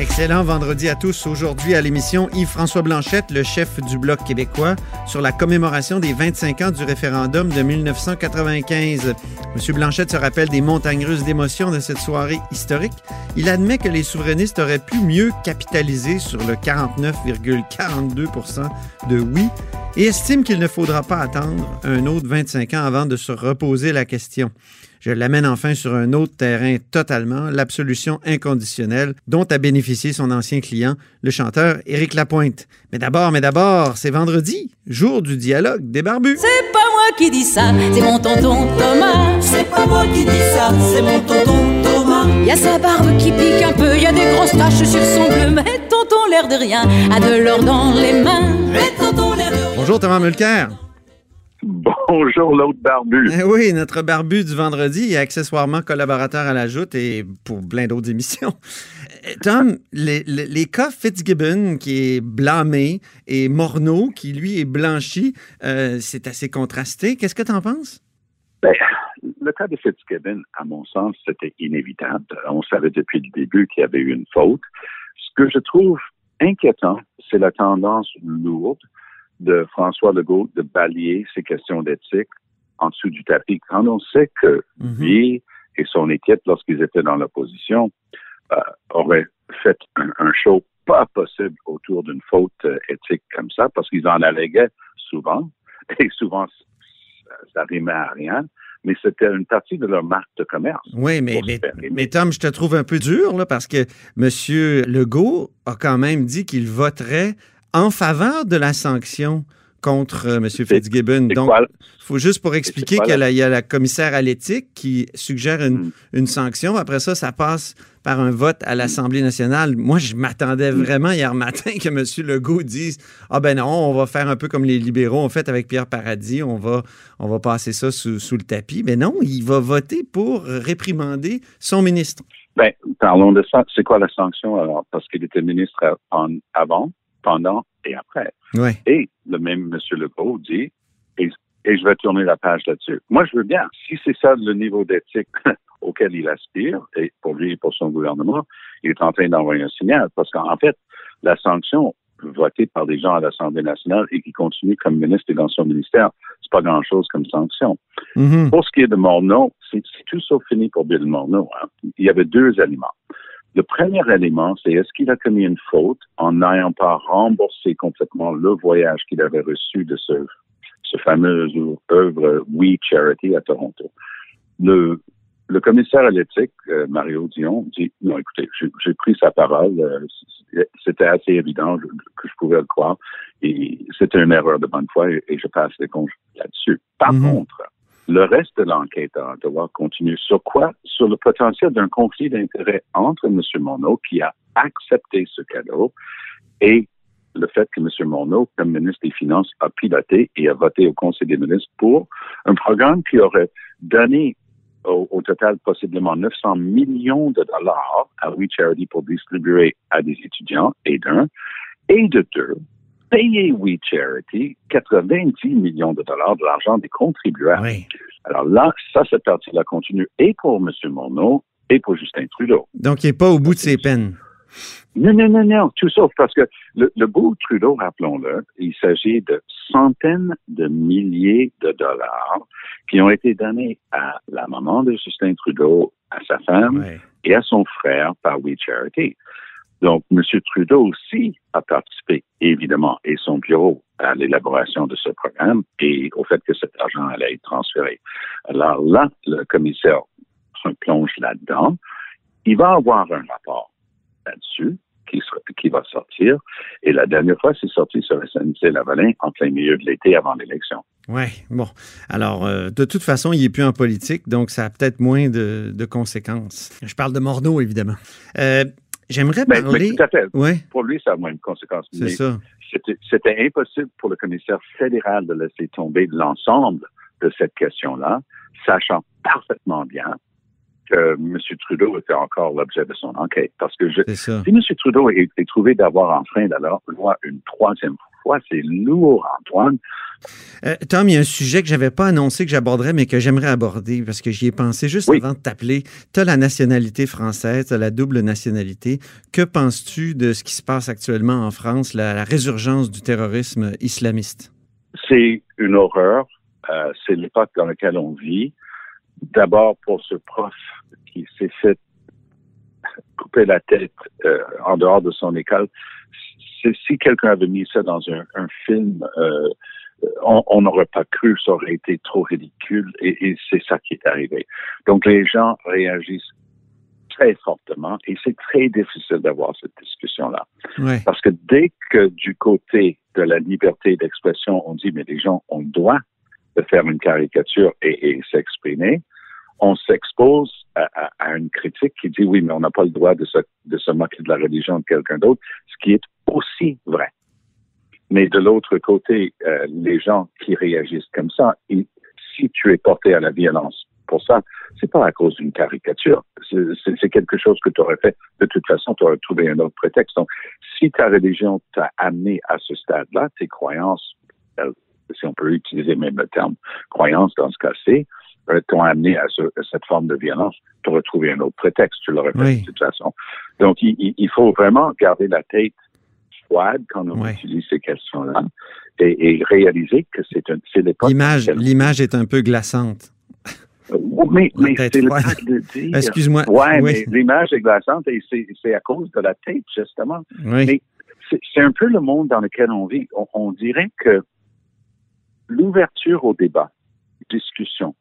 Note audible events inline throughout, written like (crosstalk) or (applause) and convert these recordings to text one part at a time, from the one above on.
Excellent vendredi à tous. Aujourd'hui à l'émission, Yves-François Blanchette, le chef du Bloc québécois, sur la commémoration des 25 ans du référendum de 1995. Monsieur Blanchette se rappelle des montagnes russes d'émotions de cette soirée historique. Il admet que les souverainistes auraient pu mieux capitaliser sur le 49,42% de oui et estime qu'il ne faudra pas attendre un autre 25 ans avant de se reposer la question. Je l'amène enfin sur un autre terrain totalement, l'absolution inconditionnelle dont a bénéficié son ancien client, le chanteur Éric Lapointe. Mais d'abord, mais d'abord, c'est vendredi, jour du dialogue des barbus. C'est pas moi qui dis ça, c'est mon tonton Thomas. C'est pas moi qui dis ça, c'est mon tonton Thomas. Y a sa barbe qui pique un peu, y a des grosses taches sur son bleu, mais tonton l'air de rien, a de l'or dans les mains. Mais tonton l'air de rien. Bonjour Thomas Mulcair. Bonjour l'autre barbu. Eh oui, notre barbu du vendredi et accessoirement collaborateur à la Joute et pour plein d'autres émissions. Eh, Tom, (laughs) les, les, les cas Fitzgibbon qui est blâmé et Morneau qui lui est blanchi, euh, c'est assez contrasté. Qu'est-ce que tu en penses? Ben, le cas de Fitzgibbon, à mon sens, c'était inévitable. On savait depuis le début qu'il y avait eu une faute. Ce que je trouve inquiétant, c'est la tendance lourde de François Legault de balayer ces questions d'éthique en dessous du tapis. Quand on sait que Mhm. lui et son équipe, lorsqu'ils étaient dans l'opposition, euh, auraient fait un, un show pas possible autour d'une faute euh, éthique comme ça, parce qu'ils en alléguaient souvent, (laughs) et souvent ça, rimait à rien, mais c'était une partie de leur marque de commerce. Oui, mais, mais Tom, je te trouve un peu dur là, parce que M. Legault a quand même dit qu'il voterait en faveur de la sanction contre euh, M. Fitzgibbon. Donc, il faut juste pour expliquer qu'il là? y a la commissaire à l'éthique qui suggère une, Mm. une sanction. Après ça, ça passe par un vote à l'Assemblée nationale. Moi, je m'attendais Mm. vraiment hier matin que M. Legault dise Ah ben non, on va faire un peu comme les libéraux ont fait avec Pierre Paradis, on va, on va passer ça sous, sous le tapis. Mais non, il va voter pour réprimander son ministre. Ben, parlons de ça. C'est quoi la sanction alors? Parce qu'il était ministre avant, pendant et après. Oui. Et le même M. Legault dit, et, et je vais tourner la page là-dessus. Moi, je veux bien. Si c'est ça le niveau d'éthique (laughs) auquel il aspire, et pour lui et pour son gouvernement, il est en train d'envoyer un signal. Parce qu'en en fait, la sanction votée par des gens à l'Assemblée nationale et qui continue comme ministre et dans son ministère, c'est pas grand-chose comme sanction. Mhm. Pour ce qui est de Morneau, c'est tout sauf fini pour Bill Morneau. hein. Il y avait deux éléments. Le premier élément, c'est est-ce qu'il a commis une faute en n'ayant pas remboursé complètement le voyage qu'il avait reçu de ce, ce fameux œuvre We Charity à Toronto? Le, le commissaire à l'éthique, euh, Mario Dion, dit non, écoutez, j'ai pris sa parole. euh, c'était assez évident que je pouvais le croire. Et c'était une erreur de bonne foi et, et je passe les congés là-dessus. Par Mhm. contre, le reste de l'enquête à Ottawa continue sur quoi? Sur le potentiel d'un conflit d'intérêts entre M. Monod, qui a accepté ce cadeau, et le fait que M. Monod, comme ministre des Finances, a piloté et a voté au Conseil des ministres pour un programme qui aurait donné au, total possiblement 900 millions de dollars à We Charity pour distribuer à des étudiants, et d'un, et de deux, payer We Charity 90 millions de dollars de l'argent des contribuables. Oui. Alors là, ça, cette partie-là continue et pour M. Monod et pour Justin Trudeau. Donc, il n'est pas au bout de ses peines. Non, non, non, non, tout sauf parce que le, le beau Trudeau, rappelons-le, il s'agit de centaines de milliers de dollars qui ont été donnés à la maman de Justin Trudeau, à sa femme Ouais. et à son frère par We Charity. Donc, M. Trudeau aussi a participé, évidemment, et son bureau à l'élaboration de ce programme et au fait que cet argent allait être transféré. Alors là, le commissaire se plonge là-dedans. Il va avoir un rapport là-dessus qui, sera- qui va sortir. Et la dernière fois, c'est sorti sur SNC Lavalin en plein milieu de l'été avant l'élection. Oui, bon. Alors, euh, de toute façon, il n'est plus en politique, donc ça a peut-être moins de, de conséquences. Je parle de Morneau, évidemment. Euh, J'aimerais Mais, mais parler. tout à fait. Oui, Pour lui, ça a moins de conséquences. c'est Mais ça. c'était impossible pour le commissaire fédéral de laisser tomber l'ensemble de cette question-là sachant parfaitement bien que M. Trudeau était encore l'objet de son enquête. Parce que je, si M. Trudeau est, trouvé d'avoir enfreint la loi une troisième fois, c'est lourd, Antoine. Euh, Tom, il y a un sujet que j'avais pas annoncé que j'aborderais, mais que j'aimerais aborder parce que j'y ai pensé juste avant de t'appeler. Tu as la nationalité française, tu as la double nationalité. Que penses-tu de ce qui se passe actuellement en France, la, résurgence du terrorisme islamiste? C'est une horreur. Euh, c'est l'époque dans laquelle on vit. D'abord pour ce prof qui s'est fait couper la tête euh, en dehors de son école. Si quelqu'un avait mis ça dans un, film, euh, on n'aurait pas cru, ça aurait été trop ridicule, et, c'est ça qui est arrivé. Donc les gens réagissent très fortement, et c'est très difficile d'avoir cette discussion-là. Parce que dès que du côté de la liberté d'expression, on dit, mais les gens ont le droit de faire une caricature et, et s'exprimer, on s'expose à, une critique qui dit oui, mais on n'a pas le droit de se, de se moquer de la religion de quelqu'un d'autre, ce qui est aussi vrai. Mais de l'autre côté, euh, les gens qui réagissent comme ça, si tu es porté à la violence pour ça, c'est pas à cause d'une caricature. C'est quelque chose que tu aurais fait. De toute façon, tu aurais trouvé un autre prétexte. Donc, si ta religion t'a amené à ce stade-là, tes croyances, euh, si on peut utiliser même le terme croyance dans ce cas-ci, euh, t'ont amené à, cette forme de violence, tu aurais trouvé un autre prétexte, tu l'aurais fait de toute façon. Donc, il, faut vraiment garder la tête froide quand on utilise ces questions-là et, réaliser que c'est l'époque. L'image, l'image est un peu glaçante. Euh, mais, mais c'est le cas de dire. Excuse-moi. Ouais, mais l'image est glaçante et c'est à cause de la tête, justement. Mais c'est un peu le monde dans lequel on vit. on dirait que l'ouverture au débat, discussion,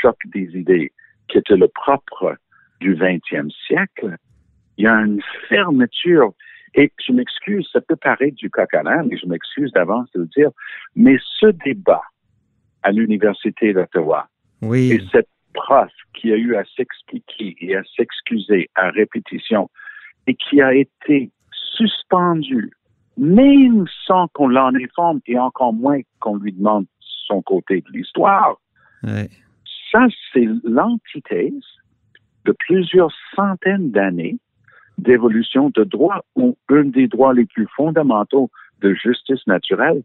choc des idées, qui était le propre du 20e siècle, il y a une fermeture. Et je m'excuse, ça peut paraître du coq à mais je m'excuse d'avance de le dire, mais ce débat à l'Université d'Ottawa, oui. et cette prof qui a eu à s'expliquer et à s'excuser à répétition, et qui a été suspendue, même sans qu'on l'en informe et encore moins qu'on lui demande son côté de l'histoire, ça, c'est l'antithèse de plusieurs centaines d'années d'évolution de droit ou un des droits les plus fondamentaux de justice naturelle,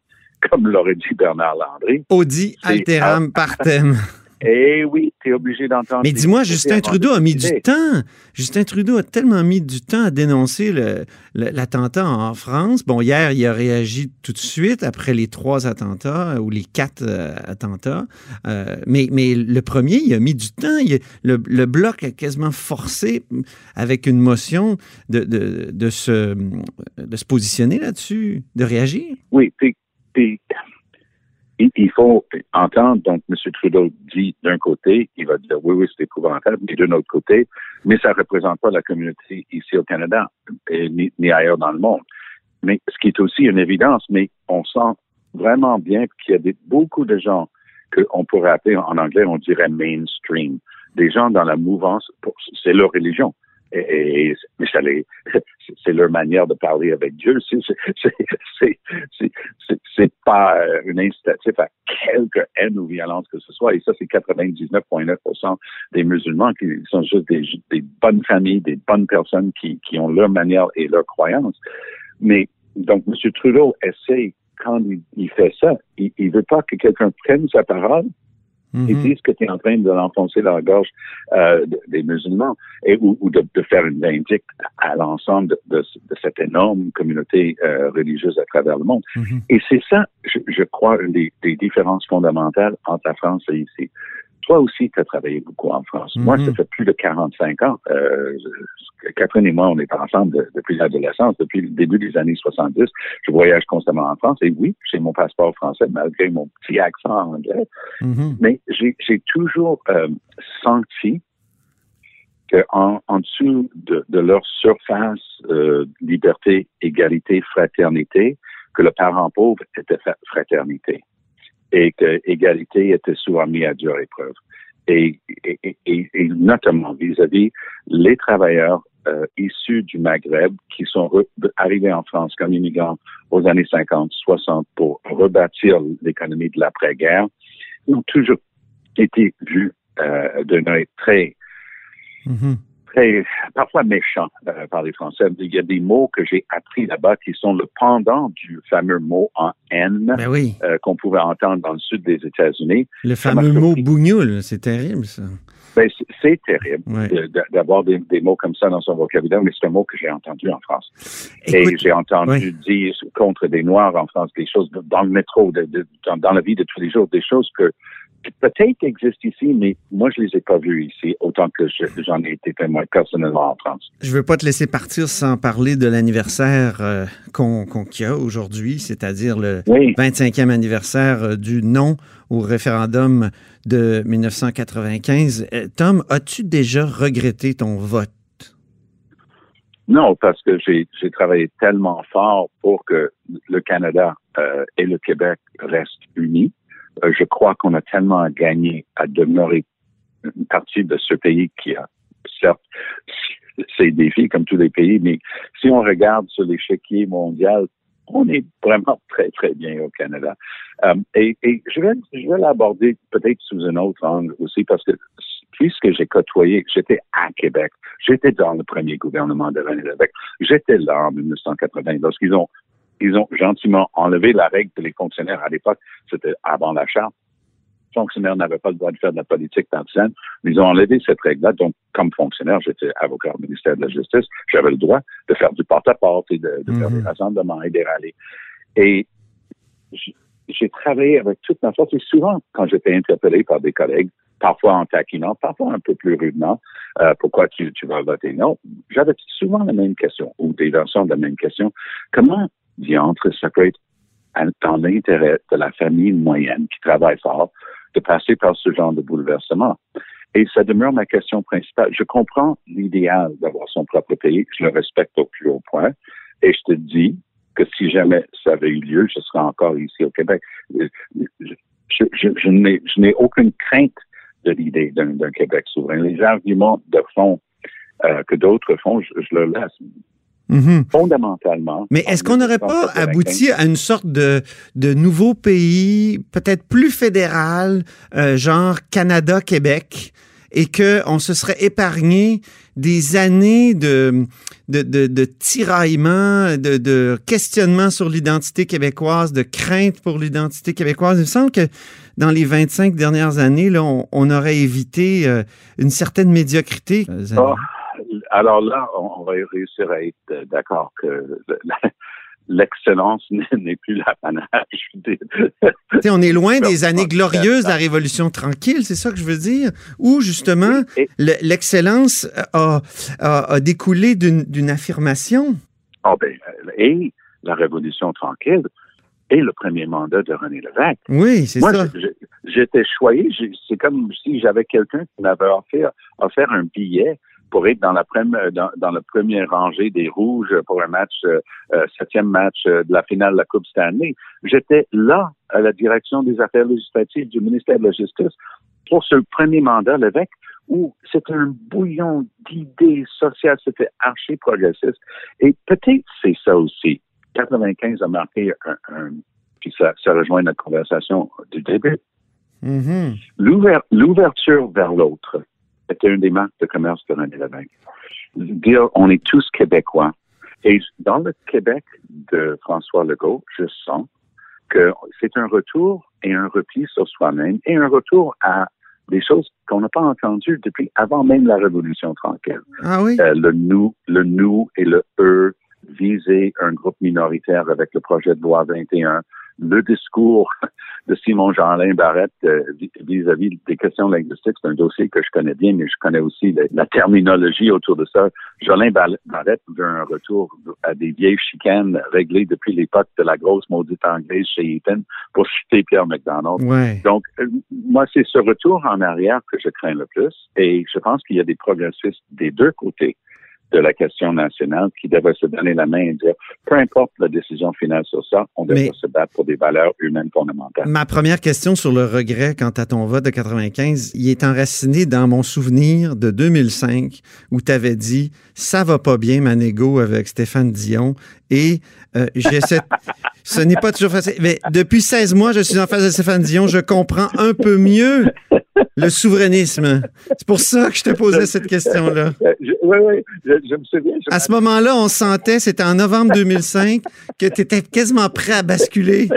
comme l'aurait dit Bernard Landry. Audi alteram partem. (laughs) Eh oui, tu es obligé d'entendre. Mais dis-moi, Justin Trudeau a mis du temps. Justin Trudeau a tellement mis du temps à dénoncer l'attentat en France. Bon, hier, il a réagi tout de suite après les trois attentats ou les quatre euh, attentats. Euh, mais, mais le premier, il a mis du temps. le, bloc a quasiment forcé avec une motion de, de, de se, de se positionner là-dessus, de réagir. Oui, puis il faut entendre, donc, M. Trudeau dit d'un côté, il va dire oui, oui, c'est épouvantable, mais d'un autre côté, mais ça ne représente pas la communauté ici au Canada, ni, ailleurs dans le monde. Mais ce qui est aussi une évidence, mais on sent vraiment bien qu'il y a des, beaucoup de gens qu'on pourrait appeler en anglais, on dirait mainstream, des gens dans la mouvance, c'est leur religion et, mais ça (laughs) c'est leur manière de parler avec Dieu. C'est pas une incitatif à quelque haine ou violence que ce soit. Et ça, c'est 99,9% des musulmans qui sont juste des, des, bonnes familles, des bonnes personnes qui, qui ont leur manière et leur croyance. Mais donc, M. Trudeau essaie, quand il, il fait ça, il, il veut pas que quelqu'un prenne sa parole ils mhm. disent que tu es en train de l'enfoncer dans la gorge euh, des musulmans et ou, de, faire une vindicte à l'ensemble de, cette énorme communauté euh, religieuse à travers le monde. Mhm. Et c'est ça, je, crois, une des, des, différences fondamentales entre la France et ici. Toi aussi, tu as travaillé beaucoup en France. Moi, ça mhm. fait plus de 45 ans. Euh, Catherine et moi, on est ensemble depuis l'adolescence, depuis le début des années 70. Je voyage constamment en France. Et oui, j'ai mon passeport français, malgré mon petit accent anglais. Mhm. Mais j'ai toujours euh, senti qu'en en, dessous de, de, leur surface euh, liberté, égalité, fraternité, que le parent pauvre était fraternité et que égalité était souvent mise à dure épreuve. Et, et, et, et notamment vis-à-vis les travailleurs euh, issus du Maghreb qui sont arrivés en France comme immigrants aux années 50, 60 pour rebâtir l'économie de l'après-guerre, ont toujours été vus euh, d'un œil très, Mhm. Très, parfois méchant euh, par les Français. Il y a des mots que j'ai appris là-bas qui sont le pendant du fameux mot en N Ben oui, euh, qu'on pouvait entendre dans le sud des États-Unis. le ça fameux mot bougnoule, c'est terrible, ça. Ben, c'est- terrible d'avoir des, des mots comme ça dans son vocabulaire, mais c'est un mot que j'ai entendu en France. Et j'ai entendu dire contre des Noirs en France des choses dans le métro, de- de- dans, dans la vie de tous les jours, des choses que qui peut-être existent ici, mais moi, je les ai pas vues ici, autant que je- j'en ai été témoin personnellement en France. je veux pas te laisser partir sans parler de l'anniversaire euh, qu'on qu'il y a aujourd'hui, c'est-à-dire le Oui. 25e anniversaire euh, du non au référendum de 1995. Euh, Tom, as-tu déjà regretté ton vote? Non, parce que j'ai travaillé tellement fort pour que le Canada euh, et le Québec restent unis. Euh, je crois qu'on a tellement à gagner à demeurer une partie de ce pays qui a certes ses défis comme tous les pays, mais si on regarde sur l'échiquier mondial, on est vraiment très, très bien au Canada. Euh, et, je vais, je vais l'aborder peut-être sous un autre angle aussi parce que puisque j'ai côtoyé, j'étais à Québec, j'étais dans le premier gouvernement de René Lévesque, j'étais là en 1980 lorsqu'ils ont ils ont gentiment enlevé la règle que les fonctionnaires à l'époque, c'était avant la charte, fonctionnaires n'avaient pas le droit de faire de la politique partisane. Ils ont enlevé cette règle-là. Donc, comme fonctionnaire, j'étais avocat au ministère de la Justice, j'avais le droit de faire du porte-à-porte et de, de faire Mhm. des rassemblements et des rallyes. Et j'ai travaillé avec toute ma force et souvent, quand j'étais interpellé par des collègues, parfois en taquinant, parfois un peu plus rudement, euh, pourquoi tu, tu vas voter non, j'avais souvent la même question ou des versions de la même question. Comment diantre ça peut être dans l'intérêt de la famille moyenne qui travaille fort de passer par ce genre de bouleversement? Et ça demeure ma question principale. Je comprends l'idéal d'avoir son propre pays. Je le respecte au plus haut point. Et je te dis que si jamais ça avait eu lieu, je serais encore ici au Québec. Je, je, je, n'ai aucune crainte de l'idée d'un Québec souverain. Les arguments de fond euh, que d'autres font, je le laisse. Mhm. Fondamentalement. Mais est-ce qu'on n'aurait pas 1995, abouti à une sorte de, de nouveau pays, peut-être plus fédéral, euh, genre Canada-Québec, et qu'on se serait épargné des années de, de, de, de tiraillement, de, de questionnement sur l'identité québécoise, de crainte pour l'identité québécoise? Il me semble que dans les 25 dernières années, là, on, on aurait évité euh, une certaine médiocrité. Euh, Ah, alors là, on, on va réussir à être euh, d'accord que (laughs) l'excellence n'est plus l'apanage (laughs) des, on est loin des années glorieuses de la Révolution tranquille, c'est ça que je veux dire, où justement l'excellence a, a- a découlé d'une affirmation? Ah ben, euh, et la Révolution tranquille et le premier mandat de René Lévesque. Oui, c'est ça. j'étais choyé. C'est comme si j'avais quelqu'un qui m'avait offert, offert un billet pour être dans la, première, dans, dans la première rangée des Rouges pour un match, euh, euh, septième match euh, de la finale de la Coupe Stanley. J'étais là à la direction des affaires législatives du ministère de la Justice pour ce premier mandat, l'évêque, où c'était un bouillon d'idées sociales, c'était archi progressiste. Et peut-être c'est ça aussi. 95 a marqué un, un puis ça, ça rejoint notre conversation du début. Mhm. L'ouver- L'ouverture vers l'autre était une des marques de commerce de René Lévesque. Dire on est tous québécois. Et dans le Québec de François Legault, je sens que c'est un retour et un repli sur soi-même et un retour à des choses qu'on n'a pas entendues depuis avant même la Révolution tranquille. Ah oui? Euh, le nous, le nous et le eux, viser un groupe minoritaire avec le projet de loi 21, le discours de Simon Jeanlin Barrette euh, vis- vis-à-vis des questions linguistiques, c'est un dossier que je connais bien, mais je connais aussi la, la terminologie autour de ça. Jeanlin Bar- Barrette veut un retour à des vieilles chicanes réglées depuis l'époque de la grosse maudite anglaise chez Eaton pour citer Pierre McDonald. Ouais. Donc, euh, moi, c'est ce retour en arrière que je crains le plus. Et je pense qu'il y a des progressistes des deux côtés de la question nationale qui devraient se donner la main et dire, peu importe la décision finale sur ça, on devrait se battre pour des valeurs humaines fondamentales. Ma première question sur le regret quant à ton vote de 95, il est enraciné dans mon souvenir de 2005 où tu avais dit ça va pas bien Manego avec Stéphane Dion et euh, j'essaie (laughs) ce n'est pas toujours facile mais depuis 16 mois je suis en face de Stéphane Dion, je comprends un peu mieux le souverainisme. C'est pour ça que je te posais cette question-là. (laughs) Oui, oui, je, je, me souviens. Je à ce moment-là, on sentait, c'était en novembre 2005, que tu étais quasiment prêt à basculer.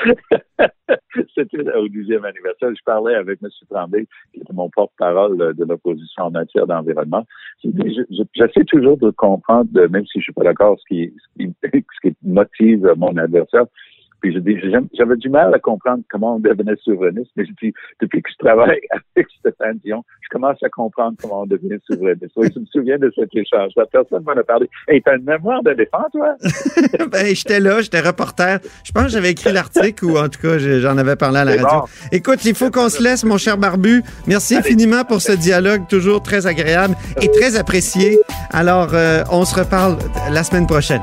(laughs) C'était au dixième anniversaire. Je parlais avec M. Tremblay, qui était mon porte-parole de l'opposition en matière d'environnement. J'essaie toujours de comprendre, même si je suis pas d'accord, ce qui, ce qui (laughs) motive mon adversaire. Puis je dis, j'avais du mal à comprendre comment on devenait souverainiste, mais je dis, depuis que je travaille (laughs) avec Stéphane Dion, je commence à comprendre comment on devient souverainiste. Oui, je me souviens de cet échange. La personne m'en a parlé. Hey, t'as une mémoire d'éléphant, toi? (laughs) ben, j'étais là, j'étais reporter. Je pense que j'avais écrit l'article ou en tout cas, j'en avais parlé à la radio. Écoute, il faut qu'on se laisse, mon cher Barbu. Merci infiniment pour ce dialogue toujours très agréable et très apprécié. Alors, euh, on se reparle la semaine prochaine.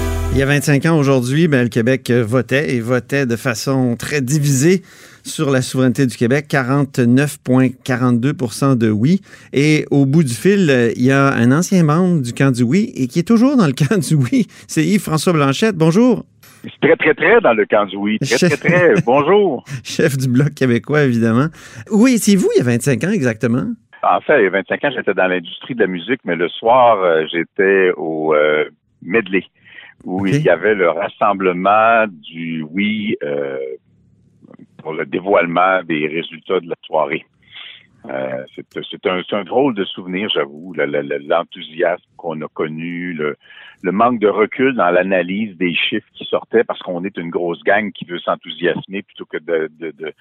Il y a 25 ans aujourd'hui, ben, le Québec votait et votait de façon très divisée sur la souveraineté du Québec, 49,42% de oui. Et au bout du fil, il y a un ancien membre du camp du oui et qui est toujours dans le (laughs) camp du oui. C'est Yves-François Blanchette. Bonjour. Très, très, très dans le camp du oui. Très, très, très. Bonjour. (laughs) Chef du Bloc québécois, évidemment. Oui, c'est vous il y a 25 ans exactement? En fait, il y a 25 ans, j'étais dans l'industrie de la musique, mais le soir, euh, j'étais au euh, Medley, où il y avait le rassemblement du oui euh, pour le dévoilement des résultats de la soirée. Euh, c'est un, un, drôle de souvenir, j'avoue, l'enthousiasme qu'on a connu, le, le, manque de recul dans l'analyse des chiffres qui sortaient parce qu'on est une grosse gang qui veut s'enthousiasmer plutôt que de, de, de,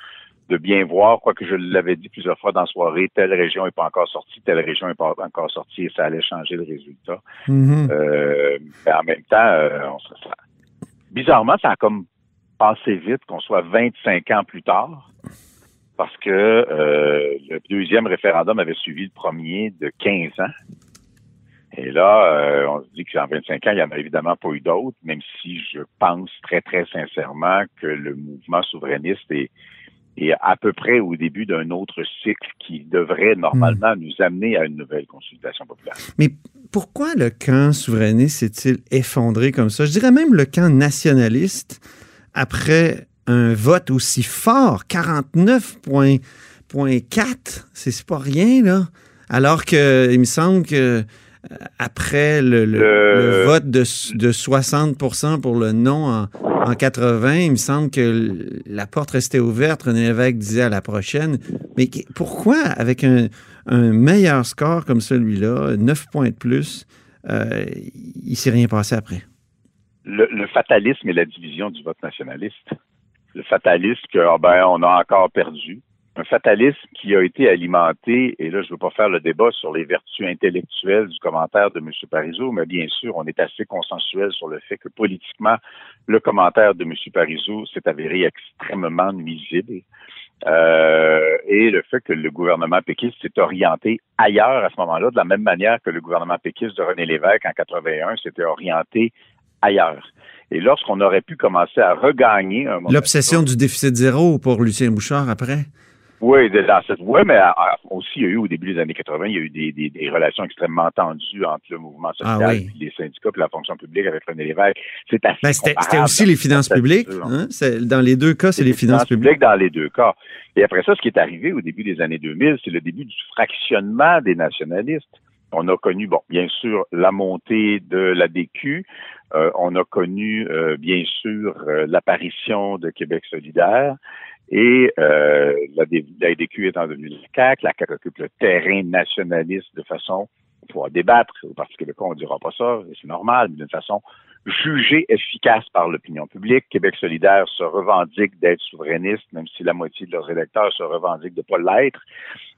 de, bien voir, quoique je l'avais dit plusieurs fois dans la soirée, telle région n'est pas encore sortie, telle région n'est pas encore sortie et ça allait changer le résultat. Mm-hmm. euh, mais en même temps, euh, on se, bizarrement, ça a comme passé vite qu'on soit 25 ans plus tard parce que euh, le deuxième référendum avait suivi le premier de 15 ans. Et là, euh, on se dit qu'en 25 ans, il n'y en a évidemment pas eu d'autres, même si je pense très, très sincèrement que le mouvement souverainiste est, est à peu près au début d'un autre cycle qui devrait normalement nous amener à une nouvelle consultation populaire. Mais pourquoi le camp souverainiste s'est-il effondré comme ça? Je dirais même le camp nationaliste, après un vote aussi fort, 49,4, c'est pas rien, là. Alors que, il me semble que euh, après le, le, le vote de, de, 60% pour le non en, en, 80, il me semble que la porte restait ouverte. René Lévesque disait à la prochaine. Mais pourquoi, avec un, un meilleur score comme celui-là, 9 points de plus, euh, il s'est rien passé après? Le, le, fatalisme et la division du vote nationaliste. Le fatalisme que, oh ben, on a encore perdu un fatalisme qui a été alimenté, et là, je ne veux pas faire le débat sur les vertus intellectuelles du commentaire de M. Parizeau, mais bien sûr, on est assez consensuel sur le fait que politiquement, le commentaire de M. Parizeau s'est avéré extrêmement nuisible. Euh, et le fait que le gouvernement péquiste s'est orienté ailleurs à ce moment-là, de la même manière que le gouvernement péquiste de René Lévesque en 81 s'était orienté ailleurs. Et lorsqu'on aurait pu commencer à regagner L'obsession du déficit zéro pour Lucien Bouchard après? Oui, dans cette oui, mais aussi il y a eu au début des années 80, il y a eu des, des, des relations extrêmement tendues entre le mouvement social, ah oui. puis les syndicats, puis la fonction publique avec René Lévesque. C'est assez ben, C'était aussi les finances publiques. Hein? Dans les deux cas, c'est les, les, finances, finances publiques. publiques. Dans les deux cas. Et après ça, ce qui est arrivé au début des années 2000, c'est le début du fractionnement des nationalistes. On a connu, bon, bien sûr, la montée de la DQ. Euh, on a connu, euh, bien sûr, euh, l'apparition de Québec solidaire. Et euh, la, la DQ étant devenue la CAQ, la CAQ occupe le terrain nationaliste de façon, on pourra débattre, parce que le on ne dira pas ça, c'est normal, mais d'une façon jugée efficace par l'opinion publique. Québec solidaire se revendique d'être souverainiste, même si la moitié de leurs électeurs se revendiquent de ne pas l'être,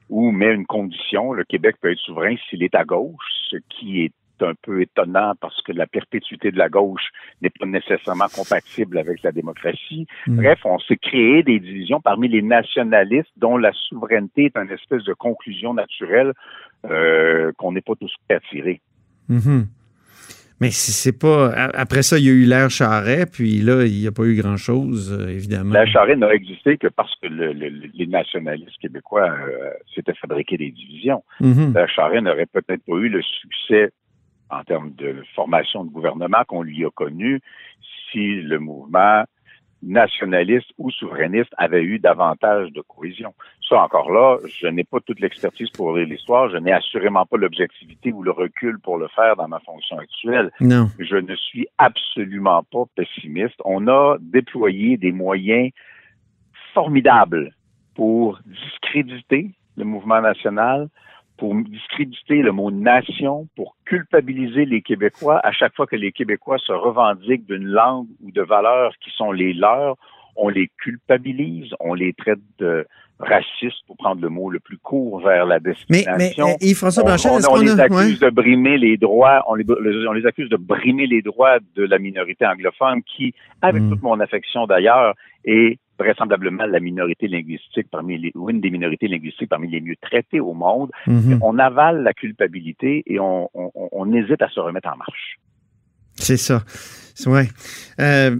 ou met une condition, le Québec peut être souverain s'il est à gauche, ce qui est un peu étonnant parce que la perpétuité de la gauche n'est pas nécessairement compatible avec la démocratie. Mm. Bref, on s'est créé des divisions parmi les nationalistes dont la souveraineté est une espèce de conclusion naturelle euh, qu'on n'est pas tous tirer. Mhm. Mais si c'est pas. Après ça, il y a eu l'ère Charret, puis là, il n'y a pas eu grand-chose, euh, évidemment. La charrette n'a existé que parce que le- le- les nationalistes québécois euh, s'étaient fabriqués des divisions. Mhm. La charrette n'aurait peut-être pas eu le succès en termes de formation de gouvernement qu'on lui a connu si le mouvement nationaliste ou souverainiste avait eu davantage de cohésion. Ça, encore là, je n'ai pas toute l'expertise pour lire l'histoire, je n'ai assurément pas l'objectivité ou le recul pour le faire dans ma fonction actuelle. Non. Je ne suis absolument pas pessimiste. On a déployé des moyens formidables pour discréditer le mouvement national, pour discréditer le mot nation, pour culpabiliser les Québécois à chaque fois que les Québécois se revendiquent d'une langue ou de valeurs qui sont les leurs. On les culpabilise, on les traite de racistes, pour prendre le mot le plus court vers la Mais, mais destination. euh, Yves-François On- Blanchet, on, est-ce on qu'on les accuse ouais. de brimer les droits, on les, on les accuse de brimer les droits de la minorité anglophone qui, avec Mm. toute mon affection d'ailleurs, est vraisemblablement la minorité linguistique parmi les, ou une des minorités linguistiques parmi les mieux traitées au monde. Mhm. On avale la culpabilité et on, on- on hésite à se remettre en marche. C'est ça. Ouais. Euh,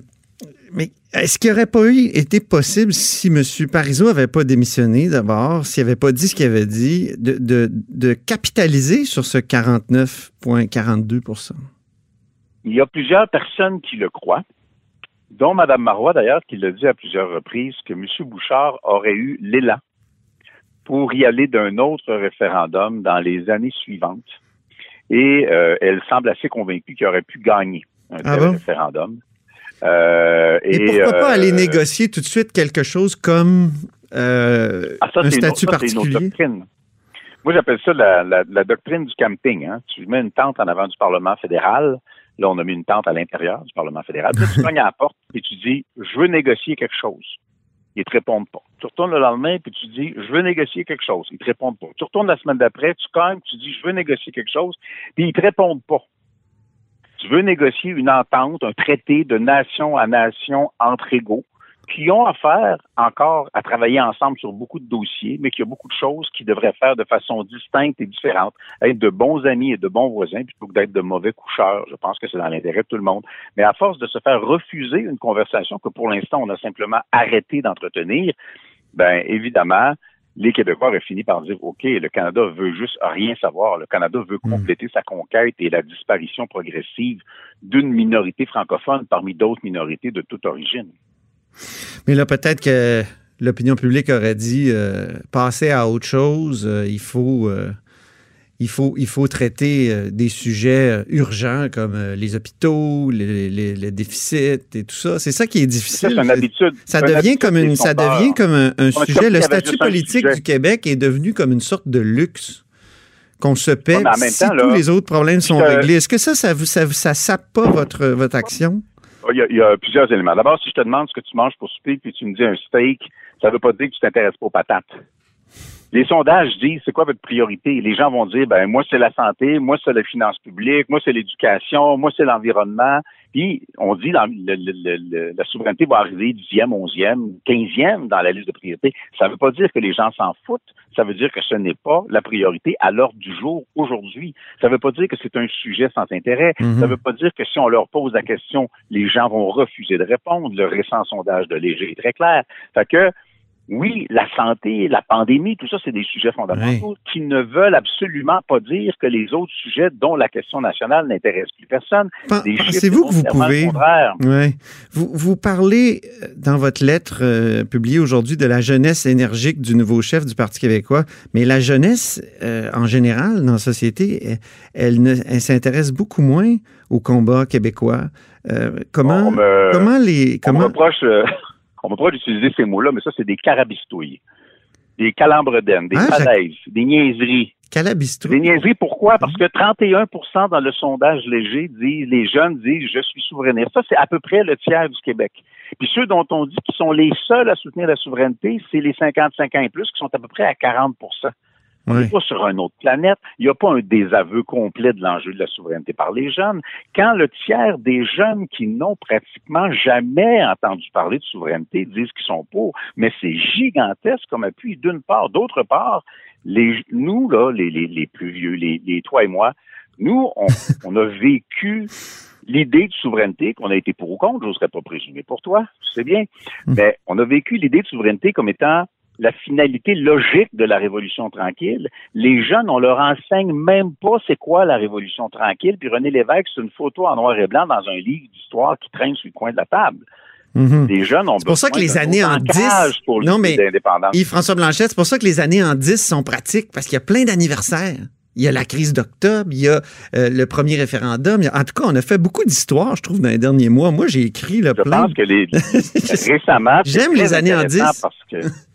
mais est-ce qu'il n'aurait pas eu, été possible si M. Parizeau n'avait pas démissionné d'abord, s'il n'avait pas dit ce qu'il avait dit, de, de, de capitaliser sur ce 49,42 Il y a plusieurs personnes qui le croient, dont Mme Marois d'ailleurs, qui l'a dit à plusieurs reprises, que M. Bouchard aurait eu l'élan pour y aller d'un autre référendum dans les années suivantes. Et euh, elle semble assez convaincue qu'il aurait pu gagner un Ah tel bon? référendum. Euh, Et, pourquoi pas euh, aller négocier tout de suite quelque chose comme Ah, ça, un une statut ça, une particulier? Moi, j'appelle ça la, la- la doctrine du camping. Hein. Tu mets une tente en avant du Parlement fédéral. Là, on a mis une tente à l'intérieur du Parlement fédéral. Là, tu (laughs) cognes à la porte et tu dis, je veux négocier quelque chose. Ils te répondent pas. Tu retournes le lendemain puis tu dis, je veux négocier quelque chose. Ils te répondent pas. Tu retournes la semaine d'après, tu cognes, tu dis, je veux négocier quelque chose, puis ils te répondent pas. Tu veux négocier une entente, un traité de nation à nation entre égaux qui ont affaire encore à travailler ensemble sur beaucoup de dossiers, mais qu'il y a beaucoup de choses qu'ils devraient faire de façon distincte et différente, être de bons amis et de bons voisins, plutôt que d'être de mauvais coucheurs. Je pense que c'est dans l'intérêt de tout le monde. Mais à force de se faire refuser une conversation que pour l'instant on a simplement arrêté d'entretenir, ben évidemment, les Québécois auraient fini par dire OK, le Canada veut juste rien savoir. Le Canada veut compléter sa conquête et la disparition progressive d'une minorité francophone parmi d'autres minorités de toute origine. Mais là, peut-être que l'opinion publique aurait dit euh, passer à autre chose, euh, il faut. euh, il faut, il faut traiter euh, des sujets urgents comme les hôpitaux, les, les- les déficits et tout ça. C'est ça qui est Ça, difficile. c'est une habitude. Ça devient habitude comme une, ça devient comme un, sujet. Le statut politique du Québec est devenu comme une sorte de luxe qu'on se paie Ouais, si temps, là, tous les autres problèmes sont réglés. Est-ce que ça, ça, vous- ça, ça sape pas votre, votre action? Il y, a, il y a plusieurs éléments. D'abord, si je te demande ce que tu manges pour souper, puis tu me dis un steak, ça ne veut pas dire que tu t'intéresses pas aux patates. Les sondages disent c'est quoi votre priorité? Les gens vont dire ben moi c'est la santé, moi c'est les finances publiques, moi c'est l'éducation, moi c'est l'environnement. Puis on dit dans le- le- le- le- la souveraineté va arriver dixième, onzième, quinzième dans la liste de priorités. Ça ne veut pas dire que les gens s'en foutent. Ça veut dire que ce n'est pas la priorité à l'ordre du jour aujourd'hui. Ça ne veut pas dire que c'est un sujet sans intérêt. Mhm. Ça ne veut pas dire que si on leur pose la question, les gens vont refuser de répondre. Le récent sondage de Léger est très clair. Fait que, oui, la santé, la pandémie, tout ça, c'est des sujets fondamentaux qui ne veulent absolument pas dire que les autres sujets, dont la question nationale, n'intéressent plus personne. Pensez-vous que vous pouvez. Ouais. Vous, vous parlez euh, dans votre lettre euh, publiée aujourd'hui de la jeunesse énergique du nouveau chef du Parti québécois, mais la jeunesse, euh, en général, dans la société, elle, s'intéresse beaucoup moins au combat québécois. Euh, comment, On me- comment les. On me Comment, reproche, on me reproche d'utiliser ces mots-là, mais ça, c'est des carabistouilles, des calembredaines, des ça- falaises, des niaiseries. Calabistrou. Des niaiseries, pourquoi? Parce que 31% dans le sondage léger disent, les jeunes disent, je suis souverainiste. Ça, c'est à peu près le tiers du Québec. Puis ceux dont on dit qu'ils sont les seuls à soutenir la souveraineté, c'est les 55 ans et plus, qui sont à peu près à 40 On n'est pas sur une autre planète. Il n'y a pas un désaveu complet de l'enjeu de la souveraineté par les jeunes. Quand le tiers des jeunes qui n'ont pratiquement jamais entendu parler de souveraineté disent qu'ils sont pour, mais c'est gigantesque comme appui d'une part. D'autre part, les, nous, là, les, les, les plus vieux, les, les toi et moi, nous, on, (laughs) on a vécu l'idée de souveraineté, qu'on a été pour ou contre, j'oserais pas présumer pour toi, c'est bien, Hmm. mais on a vécu l'idée de souveraineté comme étant la finalité logique de la révolution tranquille. Les jeunes, on leur enseigne même pas c'est quoi la révolution tranquille. Puis René Lévesque, c'est une photo en noir et blanc dans un livre d'histoire qui traîne sur le coin de la table. Mhm. Les jeunes ont C'est pour ça que les années en autre ancrage 10 pour Non, mais d'indépendance. Yves-François Blanchet, c'est pour ça que les années en 10 sont pratiques, parce qu'il y a plein d'anniversaires. Il y a la crise d'octobre, il y a euh, le premier référendum. il y a- En tout cas, on a fait beaucoup d'histoires, je trouve, dans les derniers mois. Moi, j'ai écrit le Je plein. pense que les, (laughs) récemment, J'aime les années en intéressant 10. Parce que (laughs)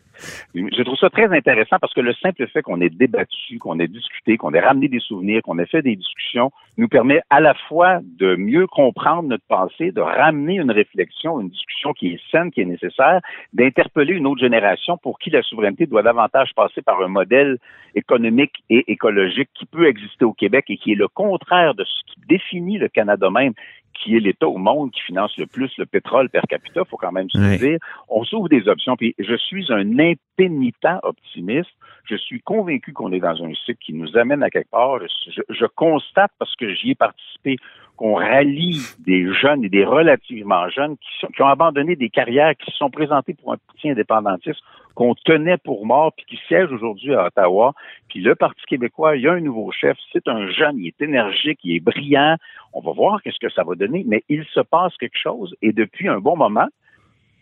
je trouve ça très intéressant parce que le simple fait qu'on ait débattu, qu'on ait discuté, qu'on ait ramené des souvenirs, qu'on ait fait des discussions, nous permet à la fois de mieux comprendre notre passé, de ramener une réflexion, une discussion qui est saine, qui est nécessaire, d'interpeller une autre génération pour qui la souveraineté doit davantage passer par un modèle économique et écologique qui peut exister au Québec et qui est le contraire de ce qui définit le Canada même, qui est l'État au monde qui finance le plus le pétrole per capita, faut quand même se dire. On s'ouvre des options. Puis je suis un impénitent optimiste. Je suis convaincu qu'on est dans un cycle qui nous amène à quelque part. Je constate, parce que j'y ai participé, qu'on rallie des jeunes et des relativement jeunes qui, ont abandonné des carrières, qui se sont présentés pour un petit indépendantiste qu'on tenait pour mort, puis qui siège aujourd'hui à Ottawa. Puis le Parti québécois, il y a un nouveau chef. C'est un jeune, il est énergique, il est brillant. On va voir qu'est-ce que ça va donner, mais il se passe quelque chose. Et depuis un bon moment,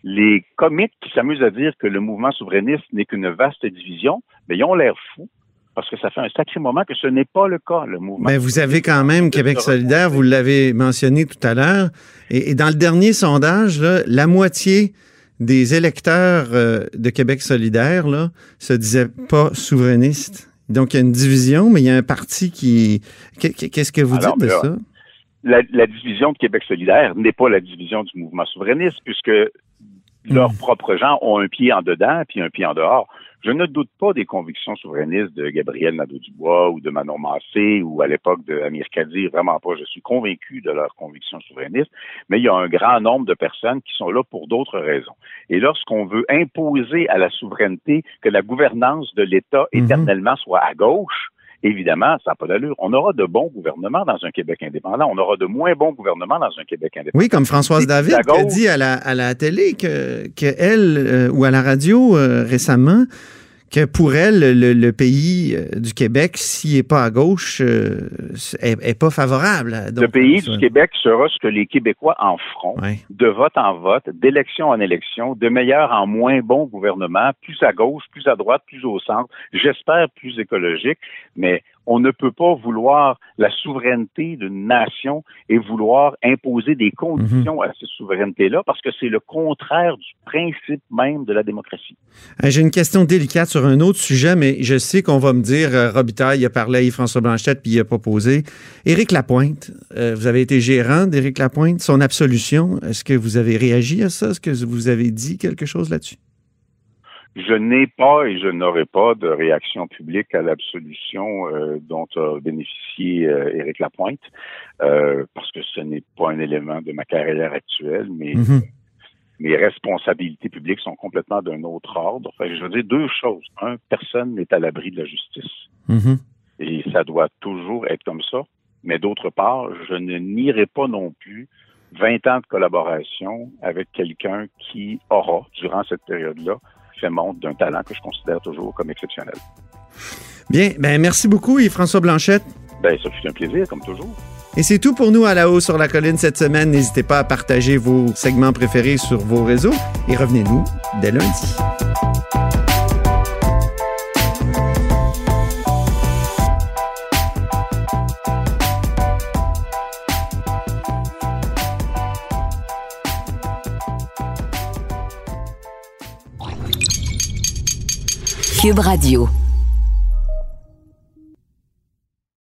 les comiques qui s'amusent à dire que le mouvement souverainiste n'est qu'une vaste division, mais ils ont l'air fous parce que ça fait un sacré moment que ce n'est pas le cas, le mouvement. Mais vous avez quand même Québec solidaire, vous l'avez mentionné tout à l'heure. Et, et dans le dernier sondage, là, la moitié des électeurs euh, de Québec solidaire là, se disaient pas souverainistes. Donc, il y a une division, mais il y a un parti qui... Qu'est- Qu'est-ce que vous Alors, dites de là, ça? la, la division de Québec solidaire n'est pas la division du mouvement souverainiste, puisque leurs Hmm. propres gens ont un pied en dedans puis un pied en dehors. Je ne doute pas des convictions souverainistes de Gabriel Nadeau-Dubois ou de Manon Massé ou à l'époque de Amir Kadir, vraiment pas. Je suis convaincu de leurs convictions souverainistes, mais il y a un grand nombre de personnes qui sont là pour d'autres raisons. Et lorsqu'on veut imposer à la souveraineté que la gouvernance de l'État Mhm. éternellement soit à gauche, évidemment, ça n'a pas d'allure. On aura de bons gouvernements dans un Québec indépendant. On aura de moins bons gouvernements dans un Québec indépendant. Oui, comme Françoise David la qui a dit à la, à la télé que, que elle, euh, ou à la radio euh, récemment, que pour elle, le, le pays euh, du Québec, s'il n'est pas à gauche, euh, est, est pas favorable. le pays du Québec sera ce que les Québécois en feront, Ouais. de vote en vote, d'élection en élection, de meilleur en moins bon gouvernement, plus à gauche, plus à droite, plus au centre, j'espère plus écologique, mais on ne peut pas vouloir la souveraineté d'une nation et vouloir imposer des conditions à cette souveraineté-là parce que c'est le contraire du principe même de la démocratie. J'ai une question délicate sur un autre sujet, mais je sais qu'on va me dire, euh, Robitaille, il a parlé à Yves-François Blanchette, puis il a proposé. Éric Lapointe, euh, vous avez été gérant d'Éric Lapointe, son absolution, est-ce que vous avez réagi à ça? Est-ce que vous avez dit quelque chose là-dessus? Je n'ai pas et je n'aurai pas de réaction publique à l'absolution euh, dont a bénéficié euh, Éric Lapointe, euh, parce que ce n'est pas un élément de ma carrière actuelle, mais Mhm. mes responsabilités publiques sont complètement d'un autre ordre. Enfin, je veux dire deux choses. Un, personne n'est à l'abri de la justice. Mhm. Et ça doit toujours être comme ça. Mais d'autre part, je ne nierai pas non plus 20 ans de collaboration avec quelqu'un qui aura, durant cette période-là, fait montre d'un talent que je considère toujours comme exceptionnel. Bien, ben merci beaucoup Yves-François Blanchette. Ben, ça fut un plaisir, comme toujours. Et c'est tout pour nous à la haut sur la colline cette semaine. N'hésitez pas à partager vos segments préférés sur vos réseaux et revenez-nous dès lundi. Radio.